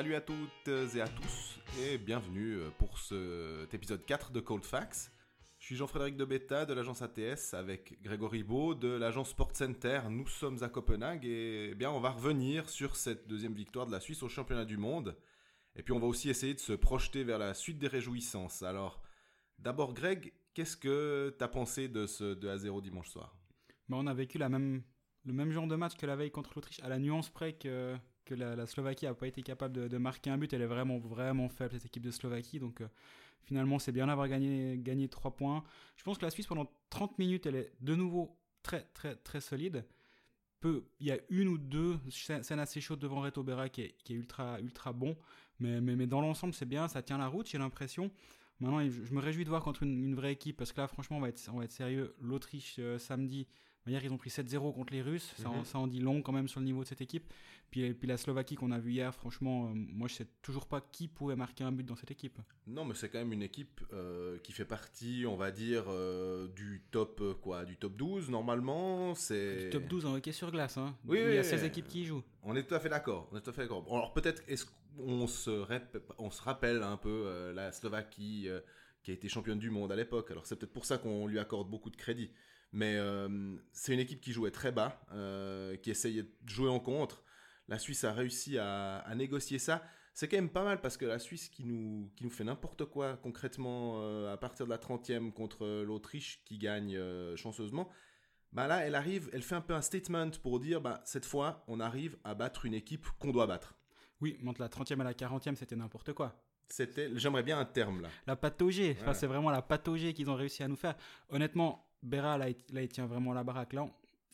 Salut à toutes et à tous et bienvenue pour cet épisode 4 de Cold Facts. Je suis Jean-Frédéric de Beta de l'agence ATS avec Grégory Beau de l'agence Sport Center. Nous sommes à Copenhague et eh bien on va revenir sur cette deuxième victoire de la Suisse au championnat du monde. Et puis on va aussi essayer de se projeter vers la suite des réjouissances. Alors d'abord Greg, qu'est-ce que tu as pensé de ce 2 à 0 dimanche soir? On a vécu le même genre de match que la veille contre l'Autriche, à la nuance près que, la, Slovaquie n'a pas été capable de, marquer un but. Elle est vraiment, vraiment faible, cette équipe de Slovaquie. Donc euh, finalement, c'est bien d'avoir gagné, gagné 3 points. Je pense que la Suisse, pendant 30 minutes, elle est de nouveau très, très, très solide. Il y a une ou deux scènes assez chaudes devant Reto Berra qui est, qui est ultra, ultra bon. Mais, mais, mais dans l'ensemble, c'est bien, ça tient la route, j'ai l'impression. Maintenant, je me réjouis de voir contre une, vraie équipe parce que là, franchement, on va être, on va être sérieux. L'Autriche euh, samedi, Hier, ils ont pris 7-0 contre les Russes. Mhm. Ça, en dit long quand même sur le niveau de cette équipe. Puis, puis la Slovaquie qu'on a vu hier, franchement, euh, moi je sais toujours pas qui pouvait marquer un but dans cette équipe. Non, mais c'est quand même une équipe euh, qui fait partie, on va dire, euh, du top quoi, du top 12 normalement. C'est du top 12 en hockey sur glace. Hein. Oui, il y a 16 équipes qui y jouent. On est tout à fait d'accord. On est tout à fait d'accord. Alors peut-être est-ce qu'on se, on se rappelle un peu la Slovaquie qui a été championne du monde à l'époque. Alors c'est peut-être pour ça qu'on lui accorde beaucoup de crédit. Mais euh, c'est une équipe qui jouait très bas, euh, qui essayait de jouer en contre. La Suisse a réussi à, à négocier ça. C'est quand même pas mal parce que la Suisse qui nous, qui nous fait n'importe quoi concrètement euh, à partir de la 30e contre l'Autriche qui gagne chanceusement, bah là elle arrive, elle fait un peu un statement pour dire bah cette fois on arrive à battre une équipe qu'on doit battre. Oui, entre la 30e et la 40e c'était n'importe quoi. C'était, j'aimerais bien un terme là. La pataugée, enfin, c'est vraiment la pataugée qu'ils ont réussi à nous faire. Honnêtement, Berra, là, il tient vraiment la baraque. Là,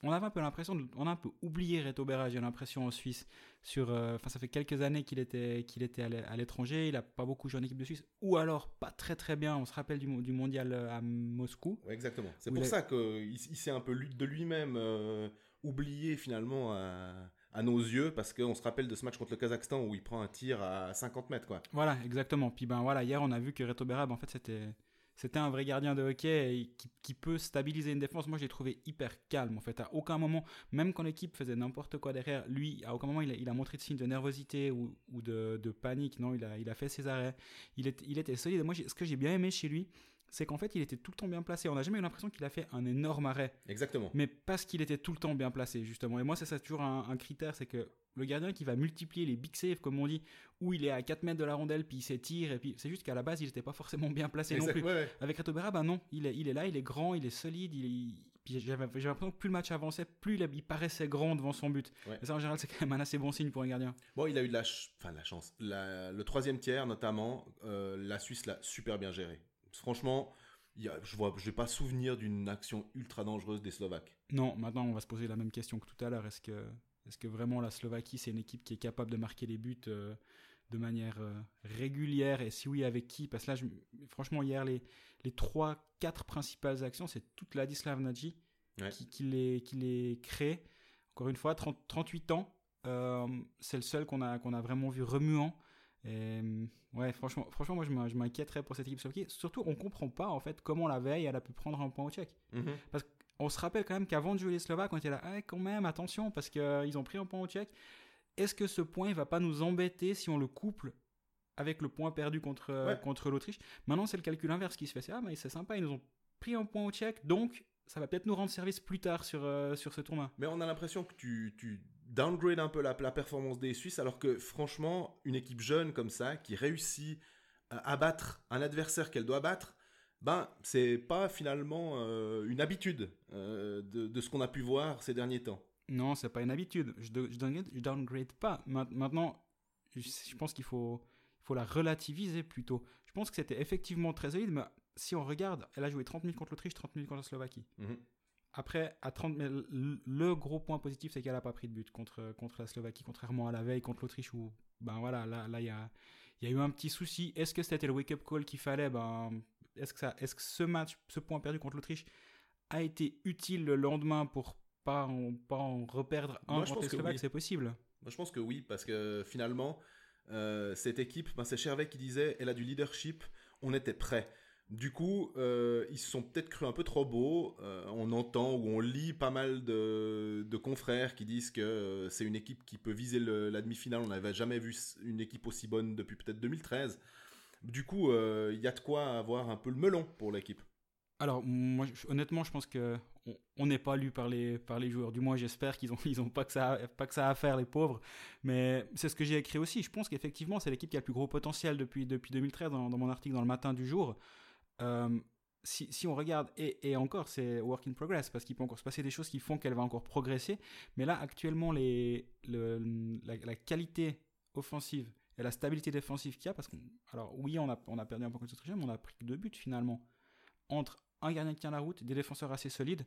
on, avait un peu l'impression, on a un peu oublié Reto Berra, j'ai l'impression, en Suisse. Sur, euh, enfin, ça fait quelques années qu'il était, qu'il était à l'étranger, il a pas beaucoup joué en équipe de Suisse, ou alors pas très très bien. On se rappelle du, du mondial euh, à Moscou. exactement. C'est pour ça qu'il il, s'est un peu de lui-même euh, oublié finalement à, à nos yeux parce qu'on se rappelle de ce match contre le Kazakhstan où il prend un tir à 50 mètres quoi. Voilà, exactement. Puis ben voilà, hier on a vu que Reto Berra, ben, en fait c'était c'était un vrai gardien de hockey qui, peut stabiliser une défense. Moi, je l'ai trouvé hyper calme. En fait, à aucun moment, même quand l'équipe faisait n'importe quoi derrière, lui, à aucun moment, il a, montré de signes de nervosité ou, de, panique. Non, il a, il a fait ses arrêts. Il, est, il était solide. Moi, ce que j'ai bien aimé chez lui, c'est qu'en fait, il était tout le temps bien placé. On n'a jamais eu l'impression qu'il a fait un énorme arrêt. Exactement. Mais parce qu'il était tout le temps bien placé, justement. Et moi, c'est ça toujours un critère, c'est que le gardien qui va multiplier les big saves, comme on dit, où il est à 4 mètres de la rondelle, puis il s'étire, et puis c'est juste qu'à la base, il n'était pas forcément bien placé non plus. Avec Reto Berra, ben non, il est, il est là, il est grand, il est solide, il puis j'avais l'impression que plus le match avançait, plus il, paraissait grand devant son but. Et ça, en général, c'est quand même un assez bon signe pour un gardien. Bon, il a eu de la, enfin, la chance. Le troisième tiers, notamment, euh, la Suisse l'a super bien géré. Franchement, je ne vais pas souvenir d'une action ultra dangereuse des Slovaques. Non, maintenant, on va se poser la même question que tout à l'heure. Est-ce que est-ce que vraiment la Slovaquie, c'est une équipe qui est capable de marquer les buts euh, de manière euh, régulière? Et si oui, avec qui? Parce que là, franchement, hier, les, les 3-4 principales actions, c'est toute Ladislav Nagy qui, qui, les, qui les crée. Encore une fois, 30, 38 ans, euh, c'est le seul qu'on a, qu'on a vraiment vu remuant. Et, ouais, franchement, franchement, moi, je m'inquiéterais pour cette équipe slovaque. Surtout, on comprend pas, en fait, comment la veille, elle a pu prendre un point au tchèque. Mm-hmm. Parce que on se rappelle quand même qu'avant de jouer les Slovaques, on était là, ah, quand même, attention, parce qu'ils euh, ont pris un point au Tchèque. Est-ce que ce point, il va pas nous embêter si on le couple avec le point perdu contre, euh, contre l'Autriche? Maintenant, c'est le calcul inverse qui se fait. C'est, ah, mais c'est sympa, ils nous ont pris un point au Tchèque, donc ça va peut-être nous rendre service plus tard sur, euh, sur ce tournoi. Mais on a l'impression que tu, tu downgrades un peu la, la performance des Suisses, alors que franchement, une équipe jeune comme ça, qui réussit à battre un adversaire qu'elle doit battre, ben c'est pas finalement euh, une habitude euh, de, de, ce qu'on a pu voir ces derniers temps. Non, c'est pas une habitude. Je, je, downgrade, je downgrade pas. Maintenant, je, pense qu'il faut, la relativiser plutôt. Je pense que c'était effectivement très solide, mais si on regarde, elle a joué 30 minutes contre l'Autriche, 30 minutes contre la Slovaquie. Mhm. Après, à 30, mais le gros point positif, c'est qu'elle a pas pris de but contre, contre la Slovaquie, contrairement à la veille contre l'Autriche où, ben voilà, là, là, il y a, y a eu un petit souci. Est-ce que c'était le wake-up call qu'il fallait? Ben, est-ce que ça, est-ce que ce match, ce point perdu contre l'Autriche a été utile le lendemain pour pas en, pas en reperdre un contre les Slovaques? C'est possible. Moi, je pense que oui, parce que finalement, euh, cette équipe, ben, c'est Chervet qui disait, elle a du leadership, on était prêt. Du coup, euh, ils se sont peut-être cru un peu trop beaux. Euh, on entend ou on lit pas mal de, confrères qui disent que euh, c'est une équipe qui peut viser la demi-finale. On n'avait jamais vu une équipe aussi bonne depuis peut-être 2013. Du coup, il y a de quoi avoir un peu le melon pour l'équipe. Alors, moi, honnêtement, je pense que on- n'est pas lu par les, par les joueurs. Du moins, j'espère qu'ils ont, ils ont pas, que ça, à- pas que ça à faire, les pauvres. Mais c'est ce que j'ai écrit aussi. Je pense qu'effectivement, c'est l'équipe qui a le plus gros potentiel depuis, depuis 2013 dans, dans mon article dans le matin du jour. Euh, si, on regarde, et, encore, c'est work in progress, parce qu'il peut encore se passer des choses qui font qu'elle va encore progresser. Mais là, actuellement, la, qualité offensive et la stabilité défensive qu'il y a, parce qu'on. Alors, oui, on a, perdu un peu contre l'Autriche, mais on a pris deux buts finalement. Entre un gardien qui tient la route, des défenseurs assez solides.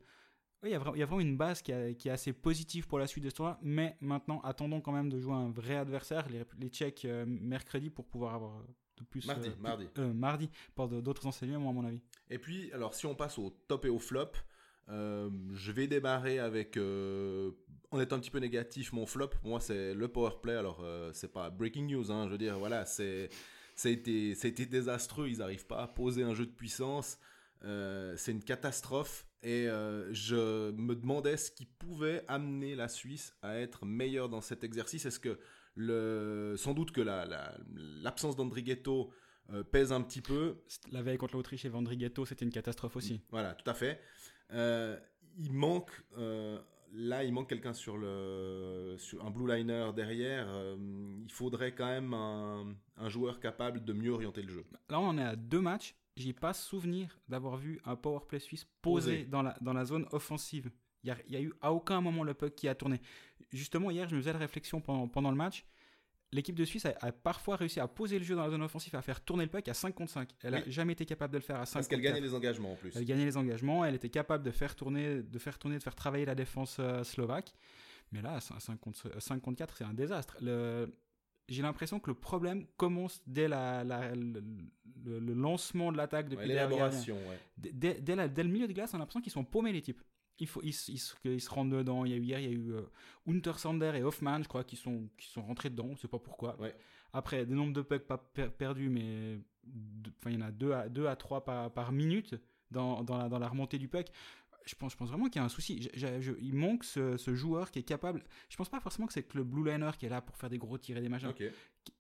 Il y, a vraiment une base qui est assez positive pour la suite de ce tournoi, mais maintenant, attendons quand même de jouer un vrai adversaire, les, les Tchèques euh, mercredi, pour pouvoir avoir de plus. Mardi, euh, mardi. euh, mardi, de- d'autres enseignements, à mon avis. Et puis, alors si on passe au top et au flop, euh, je vais démarrer avec, euh, en étant un petit peu négatif, mon flop. Moi, c'est le power play. Alors, euh, c'est pas breaking news, hein, je veux dire, voilà, c'est, a été désastreux. Ils n'arrivent pas à poser un jeu de puissance. C'est une catastrophe. Et euh, je me demandais ce qui pouvait amener la Suisse à être meilleure dans cet exercice. Est-ce que le, sans doute que la, la- l'absence d'Andrighetto euh, pèse un petit peu. La veille contre l'Autriche et Vendrighetto, c'était une catastrophe aussi. Voilà, tout à fait. Euh, il manque, là, il manque quelqu'un sur le, sur un blue liner derrière. Euh, il faudrait quand même un, un joueur capable de mieux orienter le jeu. Là, on en est à deux matchs. J'ai pas souvenir d'avoir vu un power play suisse posé, Posé. Dans, la, dans la zone offensive. Il y a, eu à aucun moment le puck qui a tourné. Justement, hier, je me faisais la réflexion pendant, pendant le match. L'équipe de Suisse a, a parfois réussi à poser le jeu dans la zone offensive, à faire tourner le puck à 5 contre 5. Elle n'a Oui. jamais été capable de le faire à 5 Parce qu'elle contre 4. gagnait les engagements en plus. Elle gagnait les engagements, elle était capable de faire tourner, de faire tourner, de faire travailler la défense euh, slovaque. Mais là, à 5 contre, 5 contre 4, c'est un désastre. Le- J'ai l'impression que le problème commence dès la, la- le, lancement de l'attaque depuis Ouais. L'élaboration, ouais. Dès, dès- dès la- dès le milieu de glace, on a l'impression qu'ils sont paumés les types. Il faut, ils, se- ils rentrent dedans. Il y a eu hier, il y a eu euh, Untersander et Hoffman, je crois, qui sont, qui sont rentrés dedans. On ne sait pas pourquoi. Ouais. Après, des nombres de pucks pas per- perdus, mais enfin, il y en a 2 à, deux à 3 par, par minute dans, dans, la, dans la remontée du puck. Je pense, je pense vraiment qu'il y a un souci. Je- je- je- il manque ce, ce joueur qui est capable. Je pense pas forcément que c'est que le blue liner qui est là pour faire des gros tirs et des machins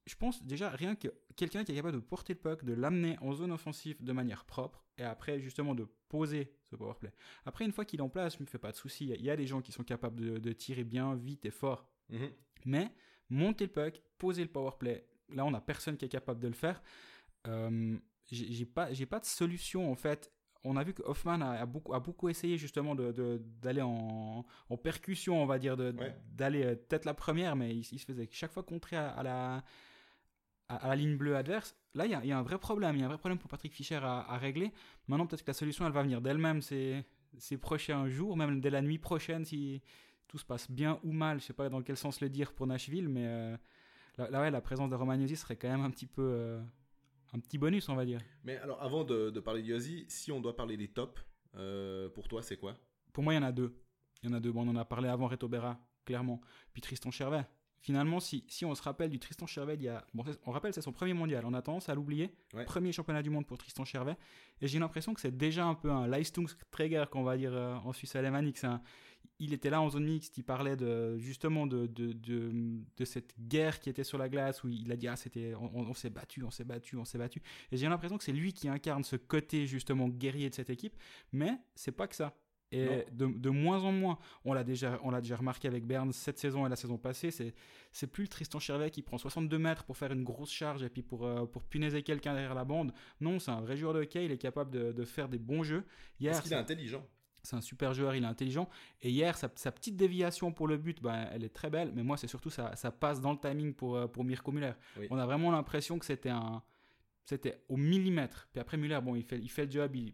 je pense déjà rien que quelqu'un qui est capable de porter le puck, de l'amener en zone offensive de manière propre, et après justement de poser ce power play. Après, une fois qu'il est en place, je me fais pas de soucis. Il y a- des gens qui sont capables de, de tirer bien, vite et fort. Mhm. Mais monter le puck, poser le power play, là on a personne qui est capable de le faire. Euh, j'ai pas, j'ai pas de solution en fait. On a vu que Hoffman a, a beaucoup, a beaucoup essayé justement de- de- d'aller en, en percussion, on va dire, Ouais. d'aller euh, peut-être la première, mais il, il se faisait chaque fois contrer à, à la, à, à la ligne bleue adverse. Là, il y, a- il y a un vrai problème. Il y a un vrai problème pour Patrick Fischer à, à régler. Maintenant, peut-être que la solution, elle va venir d'elle-même ces, ces prochains jours, même dès la nuit prochaine, si tout se passe bien ou mal. Je sais pas dans quel sens le dire pour Nashville, mais euh, là, là, ouais, la présence de Romagnosi serait quand même un petit peu euh, un petit bonus, on va dire. Mais alors, avant de, de parler de Yossi, si on doit parler des tops, euh, pour toi, c'est quoi? Pour moi, il y en a deux. Il y en a deux. Bon, on en a parlé avant Reto Berra, clairement. Puis Tristan Chervet. Finalement, si, si on se rappelle du Tristan Chervet, il y a... bon, on rappelle, c'est son premier mondial. On a tendance à l'oublier. Ouais. Premier championnat du monde pour Tristan Chervet. Et j'ai l'impression que c'est déjà un peu un Leistungsträger, qu'on va dire euh, en Suisse alémanique. C'est un- Il était là en zone mixte, il parlait de, justement de, de, de, de cette guerre qui était sur la glace, où il a dit ah, c'était, on, on s'est battu, on s'est battu, on s'est battu. Et j'ai l'impression que c'est lui qui incarne ce côté justement guerrier de cette équipe. Mais c'est pas que ça. Et de, de moins en moins, on l'a déjà, on l'a déjà remarqué avec Berne cette saison et la saison passée, c'est, c'est plus le Tristan Chervet qui prend 62 mètres pour faire une grosse charge et puis pour, euh, pour punaiser quelqu'un derrière la bande. Non, c'est un vrai joueur de hockey, il est capable de, de faire des bons jeux. Hier, Parce qu'il est intelligent. C'est un super joueur, il est intelligent. Et hier, sa, sa petite déviation pour le but, ben, elle est très belle. Mais moi, c'est surtout ça, ça passe dans le timing pour, euh, pour Mirko Müller. Oui. On a vraiment l'impression que c'était un, c'était au millimètre. Puis après Müller, bon, il fait, il fait le job. il-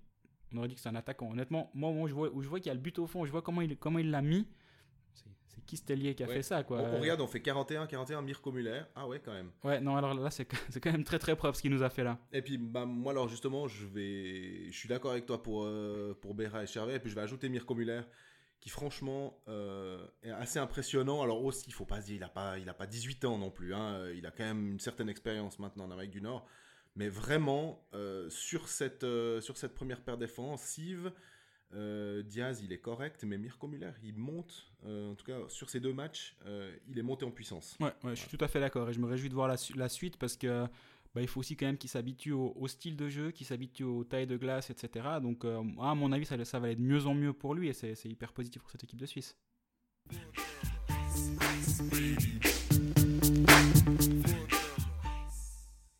on aurait dit que c'est un attaquant. Honnêtement, moi, moi, je vois, où je vois qu'il y a le but au fond, je vois comment il, comment il l'a mis. C'est, Kistellier qui a Ouais. fait ça, quoi. On, on regarde, on fait 41, 41, Mirko Muller. Ah ouais, quand même. Ouais, non, alors là, c'est, quand même très très propre ce qu'il nous a fait là. Et puis, bah, moi, alors, justement, je vais. Je suis d'accord avec toi pour, euh, pour Béra et Chervet. Et puis, je vais ajouter Mirko Muller, qui, franchement, euh, est assez impressionnant. Alors, aussi, il faut pas se dire, il a pas, il a pas 18 ans non plus. hein. Il a quand même une certaine expérience maintenant en Amérique du Nord. Mais vraiment, sur, cette, sur cette première paire défensive, Diaz, il est correct, mais Mirko Muller, il monte, en tout cas sur ces deux matchs, il est monté en puissance. Ouais, je suis tout à fait d'accord et je me réjouis de voir la, la suite parce que bah, il faut aussi quand même qu'il s'habitue au, style de jeu, qu'il s'habitue aux tailles de glace, etc. Donc, euh, à mon avis, ça, ça va aller de mieux en mieux pour lui et c'est hyper positif pour cette équipe de Suisse.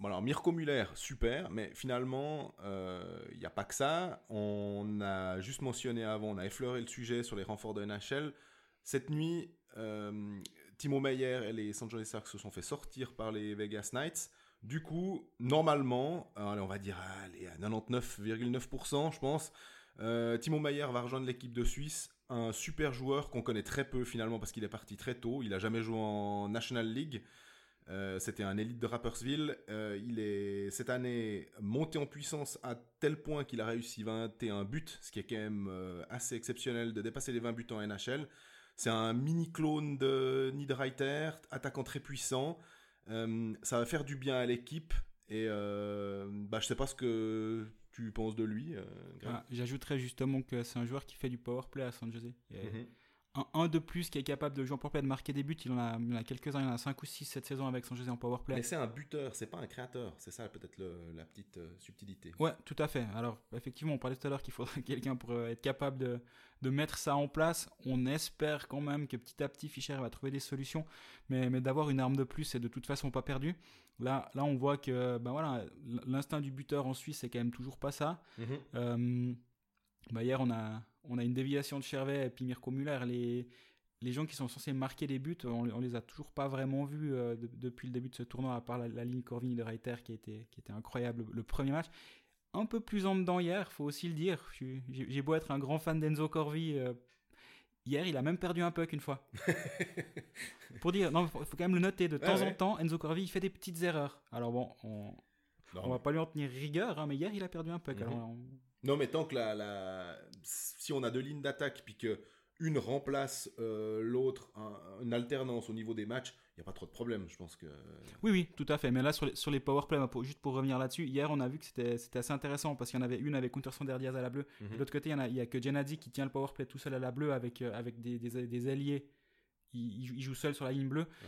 Alors Mirko Muller, super, mais finalement, il euh, n'y a pas que ça. On a juste mentionné avant, on a effleuré le sujet sur les renforts de NHL. Cette nuit, euh, Timo Meyer et les San Jose Sharks se sont fait sortir par les Vegas Knights. Du coup, normalement, on va dire allez, à 99,9%, je pense, euh, Timo Mayer va rejoindre l'équipe de Suisse, un super joueur qu'on connaît très peu finalement parce qu'il est parti très tôt. Il n'a jamais joué en National League. Euh, c'était un élite de Rappersville. Euh, il est cette année monté en puissance à tel point qu'il a réussi 21 buts, ce qui est quand même assez exceptionnel de dépasser les 20 buts en NHL. C'est un mini clone de Niederreiter, attaquant très puissant. Euh, ça va faire du bien à l'équipe. Et euh, bah, je sais pas ce que tu penses de lui. Euh, ah, j'ajouterais justement que c'est un joueur qui fait du power play à San Jose. Un, de plus qui est capable de jouer en powerplay, de marquer des buts. Il en a, a quelques-uns, il en a 5 ou 6 cette saison avec son José en powerplay. Mais c'est un buteur, c'est pas un créateur. C'est ça peut-être la petite euh, subtilité. Ouais, tout à fait. Alors, effectivement, on parlait tout à l'heure qu'il faudrait quelqu'un pour euh, être capable de, de, mettre ça en place. On espère quand même que petit à petit, Fischer va trouver des solutions. Mais, mais d'avoir une arme de plus, c'est de toute façon pas perdu. Là, là on voit que ben voilà, l'instinct du buteur en Suisse, c'est quand même toujours pas ça. Mhm. Euh, bah hier, on a, on a une déviation de Chervet et puis Mirko Muller. Les, les gens qui sont censés marquer des buts, on, on les a toujours pas vraiment vus euh, depuis le début de ce tournoi, à part la, ligne Corvini de Reiter qui était, qui était incroyable le premier match. Un peu plus en dedans hier, faut aussi le dire. J'ai beau être un grand fan d'Enzo Corvi. Euh, hier, il a même perdu un puck une fois. Pour dire, non, faut, faut quand même le noter. De temps en temps, Enzo Corvi, il fait des petites erreurs. Alors bon, on, on va pas lui en tenir rigueur, hein, mais hier, il a perdu un puck. Mhm. Non, mais tant que la, si on a deux lignes d'attaque, puis que une remplace euh, l'autre, une alternance au niveau des matchs, il n'y a pas trop de problème, je pense que... Oui, oui, tout à fait. Mais là, sur les, sur les powerplay, juste pour revenir là-dessus, hier, on a vu que c'était assez intéressant, parce qu'il y en avait une avec Unterson Diaz à la bleue. Mhm. De l'autre côté, il n'y a, y a que Genadzi qui tient le powerplay tout seul à la bleue, avec, euh, avec des, des, alliés. Il, joue seul sur la ligne bleue. Il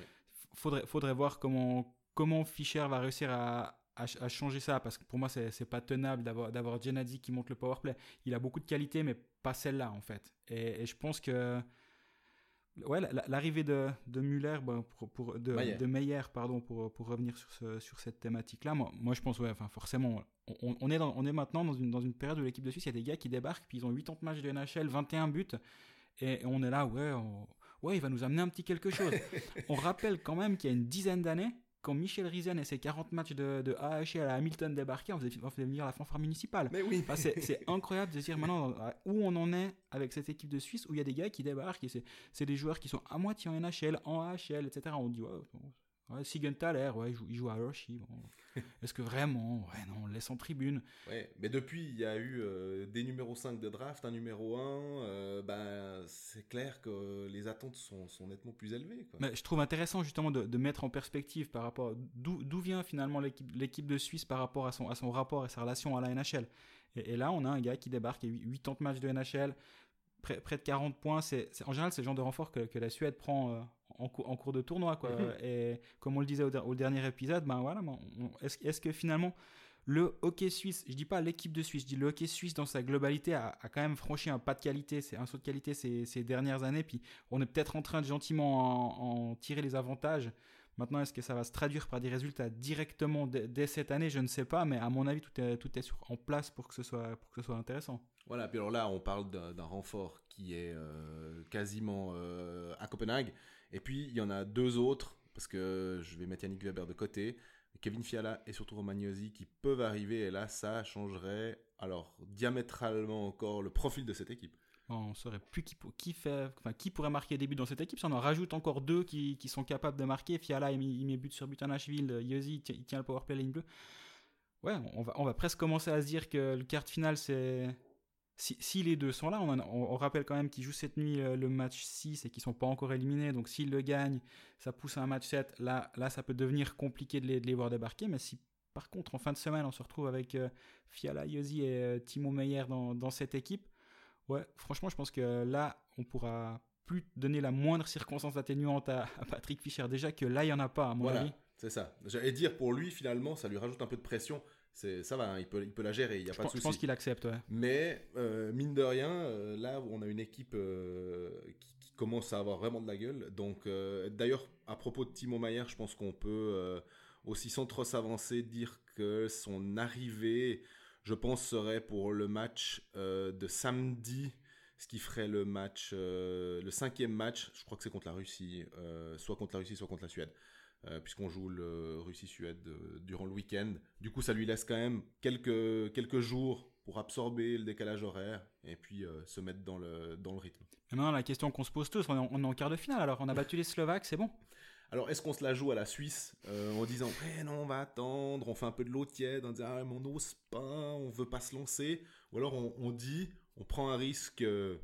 Faudrait, faudrait voir comment, comment Fischer va réussir à, à, changer ça parce que pour moi c'est pas tenable d'avoir d'avoir Genadzi qui monte le power play. Il a beaucoup de qualités mais pas celle-là en fait. Et, je pense que ouais l'arrivée de, de Muller pour, pour, de, Meyer. de Meyer pardon pour, pour revenir sur ce, sur cette thématique là moi, moi je pense ouais enfin forcément on, on, est dans, on est maintenant dans une dans une période où l'équipe de Suisse il y a des gars qui débarquent puis ils ont 80 matchs de NHL 21 buts et on est là ouais ouais il va nous amener un petit quelque chose. on rappelle quand même qu'il y a une dizaine d'années quand Michel Rizen et ses 40 matchs de, de AHL à Hamilton débarquaient, on faisait, venir la fanfare municipale. Mais oui. c'est incroyable de dire maintenant où on en est avec cette équipe de Suisse où il y a des gars qui débarquent et c'est des joueurs qui sont à moitié en NHL, en AHL, etc. On dit, ouais, Ouais, Sigenthaler, ouais, il joue, il joue à Hiroshi. Est-ce que vraiment? Ouais, non, on le laisse en tribune. Ouais, mais depuis, il y a eu euh, des numéros 5 de draft, un numéro 1. Euh, ben, c'est clair que les attentes sont, sont nettement plus élevées. Quoi. Mais je trouve intéressant justement de, de mettre en perspective par rapport d'où vient finalement l'équipe de Suisse par rapport à son, à son rapport et sa relation à la NHL. Et, là, on a un gars qui débarque, et 80 matchs de NHL, près, près de 40 points. C'est, en général, c'est le genre de renfort que, que la Suède prend euh, en, cours de tournoi. Quoi. Et comme on le disait au, dernier épisode, ben voilà, est-ce, que finalement le hockey suisse, je dis pas l'équipe de Suisse, je dis le hockey suisse dans sa globalité a, quand même franchi un pas de qualité, c'est un saut de qualité ces, ces, dernières années, puis on est peut-être en train de gentiment en, tirer les avantages. Maintenant, est-ce que ça va se traduire par des résultats directement dès, cette année? Je ne sais pas, mais à mon avis, tout est, tout est sur, en place pour que, ce soit, pour que ce soit intéressant. Voilà, puis alors là, on parle d'un, renfort qui est euh, quasiment euh, à Copenhague. Et puis, il y en a deux autres, parce que je vais mettre Yannick Weber de côté, Kevin Fiala et surtout Romagnosi qui peuvent arriver. Et là, ça changerait, alors, diamétralement encore le profil de cette équipe. On ne saurait plus qui, fait, enfin, qui pourrait marquer des buts dans cette équipe. Si on en rajoute encore deux qui, sont capables de marquer, Fiala, il, met but sur but à Nashville, Yosi, il tient le powerplay ligne bleue. Ouais, on va, on va presque commencer à se dire que le quart final, c'est si, les deux sont là, on, rappelle quand même qu'ils jouent cette nuit euh, le match 6 et qu'ils sont pas encore éliminés. Donc s'ils le gagnent, ça pousse à un match 7. Là, là ça peut devenir compliqué de les, voir débarquer. Mais si par contre, en fin de semaine, on se retrouve avec euh, Fiala, Yosi et euh, Timo Meyer dans, dans, cette équipe. Ouais, franchement, je pense que là, on pourra plus donner la moindre circonstance atténuante à, Patrick Fischer. Déjà que là, il n'y en a pas, à mon voilà, avis. C'est ça. J'allais dire, pour lui, finalement, ça lui rajoute un peu de pression. C'est, ça va, hein, il, peut, il peut la gérer, il n'y a pas de souci. Je pense qu'il accepte, ouais. Mais, mine de rien, là, on a une équipe qui, qui, commence à avoir vraiment de la gueule. Donc, d'ailleurs, à propos de Timo Meyer, je pense qu'on peut aussi sans trop s'avancer, dire que son arrivée, je pense, serait pour le match euh, de samedi, ce qui ferait le match, euh, le cinquième match, je crois que c'est contre la Russie, euh, soit contre la Russie, soit contre la Suède. Puisqu'on joue le Russie-Suède durant le week-end. Du coup, ça lui laisse quand même quelques, quelques jours pour absorber le décalage horaire et puis se mettre dans le, dans le rythme. maintenant, la question qu'on se pose tous, on est, en, quart de finale alors, on a battu les Slovaques, c'est bon alors, est-ce qu'on se la joue à la Suisse euh, en disant eh non, on va attendre, on fait un peu de l'eau tiède, en disant ah, on n'ose pas, on veut pas se lancer Ou alors on, dit, on prend un risque euh,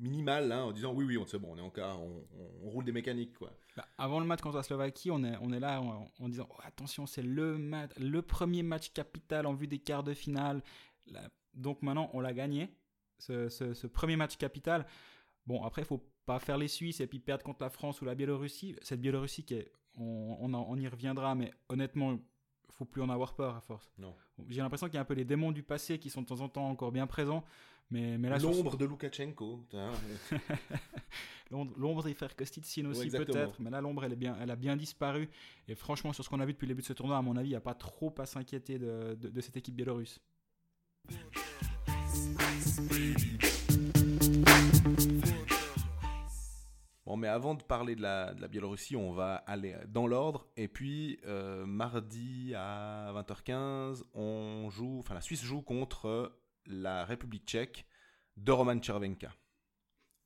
minimal hein, en disant oui, oui, on, c'est bon, on est en quart, on, roule des mécaniques. quoi. Bah, avant le match contre la Slovaquie, on est, on est là en, disant oh, attention, c'est le, le premier match capital en vue des quarts de finale. donc maintenant, on l'a gagné, ce, ce premier match capital. Bon, après, il faut pas faire les Suisses et puis perdre contre la France ou la Biélorussie. Cette Biélorussie, qui est, on, on, y reviendra, mais honnêtement, faut plus en avoir peur à force. J'ai l'impression qu'il y a un peu les démons du passé qui sont de temps en temps encore bien présents. Mais, mais L'ombre de Loukachenko. l'ombre des frères Kostitsin aussi peut-être. Mais là, l'ombre, elle, est bien, elle a bien disparu. Et franchement, sur ce qu'on a vu depuis le début de ce tournoi, à mon avis, il n'y a pas trop à s'inquiéter de, de, de cette équipe biélorusse. Bon, mais avant de parler de la, de la Biélorussie, on va aller dans l'ordre. Et puis, euh, mardi à 20h15, on joue, enfin, la Suisse joue contre la République tchèque de Roman Chervenka.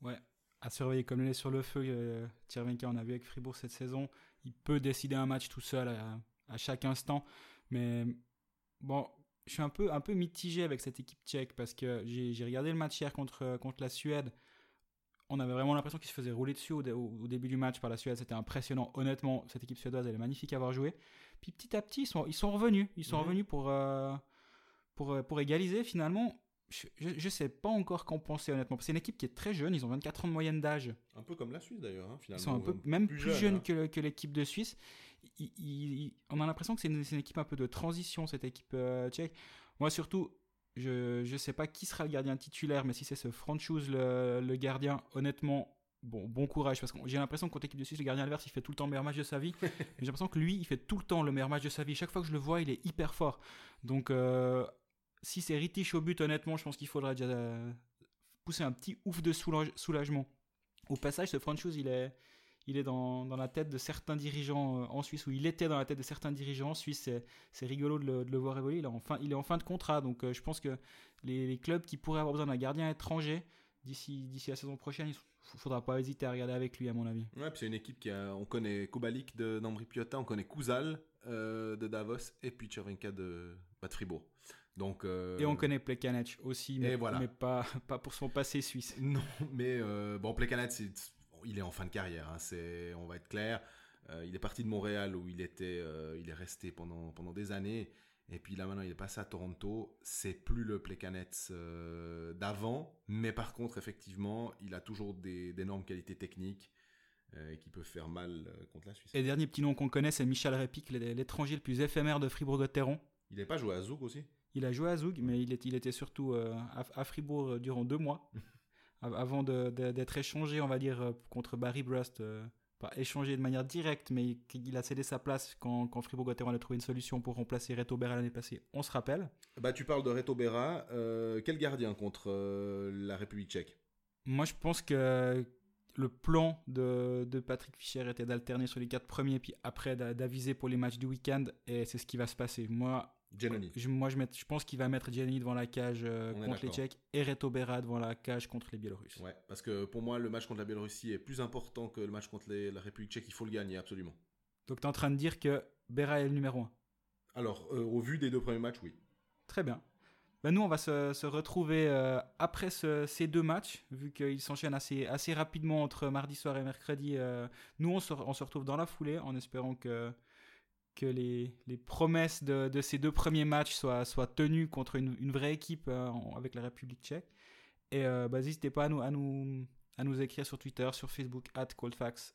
Ouais, à surveiller comme il est sur le feu. Euh, on a vu avec Fribourg cette saison. Il peut décider un match tout seul à, à chaque instant. Mais bon, je suis un peu, un peu mitigé avec cette équipe tchèque parce que j'ai regardé le match hier contre, contre la Suède on avait vraiment l'impression qu'ils se faisaient rouler dessus au, début du match par la Suède. C'était impressionnant. Honnêtement, cette équipe suédoise, elle est magnifique à avoir joué. Puis petit à petit, ils sont, ils sont revenus. Ils sont revenus pour, euh, pour, euh, pour égaliser finalement. Je ne sais pas encore qu'en penser honnêtement. C'est une équipe qui est très jeune, ils ont 24 ans de moyenne d'âge. Un peu comme la Suisse d'ailleurs, hein, finalement. Ils sont un peu, même plus, jeunes, hein. que, l'équipe de Suisse. on a l'impression que c'est une, équipe un peu de transition, cette équipe euh, tchèque. Moi surtout, je ne sais pas qui sera le gardien titulaire, mais si c'est ce Franchus le, le gardien, honnêtement, bon, bon courage. Parce que j'ai l'impression que contre l'équipe de Suisse, le gardien adverse, il fait tout le temps le meilleur match de sa vie. j'ai l'impression que lui, il fait tout le temps le meilleur match de sa vie. Chaque fois que je le vois, il est hyper fort. Donc, euh, si c'est Rittich au but, honnêtement, je pense qu'il faudra déjà euh, pousser un petit ouf de soulagement. Au passage, ce Franchus, il est il est dans, dans, la tête de certains dirigeants euh, en Suisse, ou il était dans la tête de certains dirigeants en Suisse. C'est rigolo de le, voir évoluer. Il est, en fin, il est en fin de contrat, donc euh, je pense que les, clubs qui pourraient avoir besoin d'un gardien étranger d'ici la saison prochaine, il ne faudra pas hésiter à regarder avec lui, à mon avis. Ouais, c'est une équipe qui a, on connaît Kubalik de Nambri Piotta, on connaît Kuzal euh, de Davos, et puis Chervenka de, bah, de Fribourg. Donc, Et on connaît Plekanec aussi, mais, mais pas, pas pour son passé suisse. Non, mais bon, Plekanec, il est en fin de carrière, hein, c'est, on va être clair. Euh, il est parti de Montréal où il était, euh, il est resté pendant, pendant des années. Et puis là maintenant, il est passé à Toronto. C'est plus le Plekanec euh, d'avant, mais par contre, effectivement, il a toujours d'énormes qualités techniques qui peuvent faire mal contre la Suisse. Et dernier petit nom qu'on connaît, c'est Michel Repic, l'étranger le plus éphémère de Fribourg-Gotteron. Il n'a pas joué à Zoug aussi? Il a joué à Zoug, mais il, il était surtout à, Fribourg durant deux mois. avant d'être échangé, on va dire, euh, contre Barry Brust. Euh, pas échangé de manière directe, mais il a cédé sa place quand, quand Fribourg-Gotteron a trouvé une solution pour remplacer Reto Berra l'année passée. On se rappelle. Bah, tu parles de Reto Berra. Euh, quel gardien contre la République tchèque? Moi, je pense que le plan de, de Patrick Fischer était d'alterner sur les quatre premiers, puis après d'aviser pour les matchs du week-end, et c'est ce qui va se passer. Moi, je, moi, je, je pense qu'il va mettre Giannini devant la cage euh, contre les Tchèques et Reto Berra devant la cage contre les Biélorusses. Ouais, parce que pour moi, le match contre la Biélorussie est plus important que le match contre la République tchèque. Il faut le gagner, absolument. Donc, tu es en train de dire que Berra est le numéro 1 Alors, euh, au vu des deux premiers matchs, oui. Très bien. Ben, nous, on va se, se retrouver euh, après ces deux matchs, vu qu'ils s'enchaînent assez, assez rapidement entre mardi soir et mercredi. nous, on se, on se retrouve dans la foulée en espérant que que les, les promesses de, de, ces deux premiers matchs soient, soient tenues contre une, une vraie équipe avec la République tchèque. Et bah, n'hésitez pas à nous, à, nous, à nous écrire sur Twitter, sur Facebook, at coldfaxch.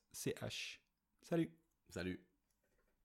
Salut Salut